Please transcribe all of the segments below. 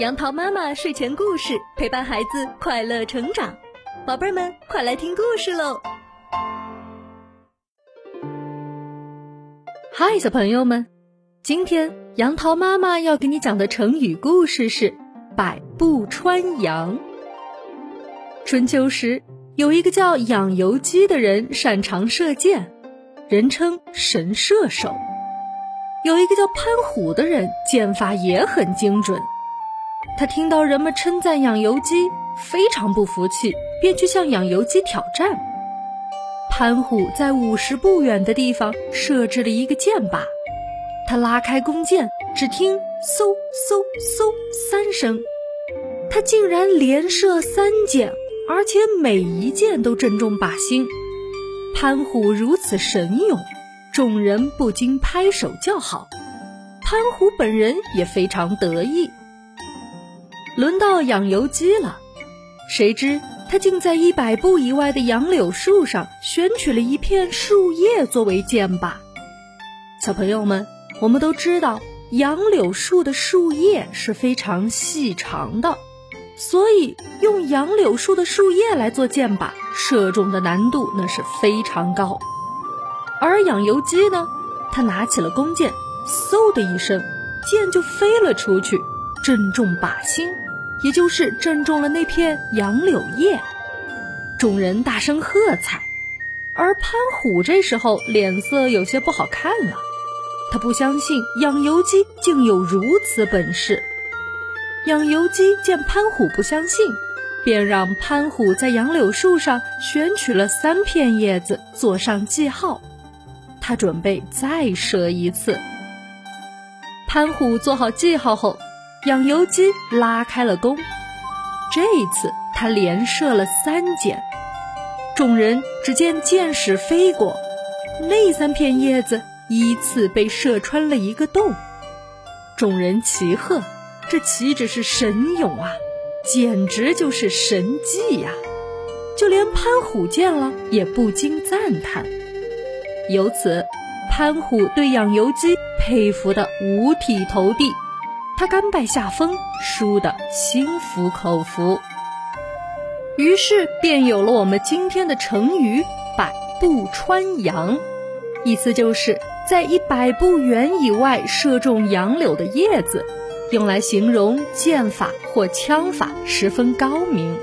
杨桃妈妈睡前故事陪伴孩子快乐成长，宝贝们快来听故事喽！嗨，小朋友们，今天杨桃妈妈要给你讲的成语故事是“百步穿杨”。春秋时，有一个叫养由基的人，擅长射箭，人称神射手；有一个叫潘虎的人，箭法也很精准。他听到人们称赞养由基，非常不服气，便去向养由基挑战。潘虎在五十步远的地方设置了一个箭靶，他拉开弓箭，只听嗖嗖嗖三声，他竟然连射三箭，而且每一箭都正中靶心。潘虎如此神勇，众人不禁拍手叫好，潘虎本人也非常得意。轮到养由基了，谁知他竟在一百步以外的杨柳树上选取了一片树叶作为箭靶。小朋友们，我们都知道杨柳树的树叶是非常细长的，所以用杨柳树的树叶来做箭靶，射中的难度那是非常高。而养由基呢，他拿起了弓箭，嗖的一声，箭就飞了出去，正中靶心。也就是正中了那片杨柳叶，众人大声喝彩，而潘虎这时候脸色有些不好看了，他不相信养由基竟有如此本事。养由基见潘虎不相信，便让潘虎在杨柳树上选取了三片叶子做上记号，他准备再射一次。潘虎做好记号后。养由基拉开了弓，这一次他连射了三箭。众人只见箭矢飞过，那三片叶子依次被射穿了一个洞。众人齐喝：“这岂止是神勇啊，简直就是神迹呀！”就连潘虎见了也不禁赞叹。由此，潘虎对养由基佩服得五体投地。他甘拜下风，输得心服口服，于是便有了我们今天的成语“百步穿杨”，意思就是在一百步远以外射中杨柳的叶子，用来形容剑法或枪法十分高明。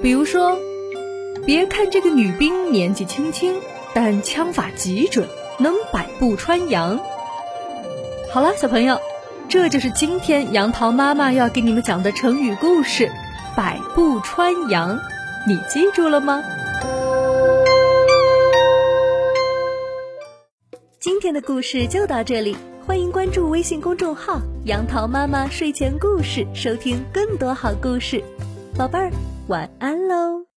比如说，别看这个女兵年纪轻轻，但枪法极准，能百步穿杨。好了，小朋友。这就是今天杨桃妈妈要给你们讲的成语故事“百步穿杨”，你记住了吗？今天的故事就到这里，欢迎关注微信公众号“杨桃妈妈睡前故事”，收听更多好故事。宝贝儿，晚安喽！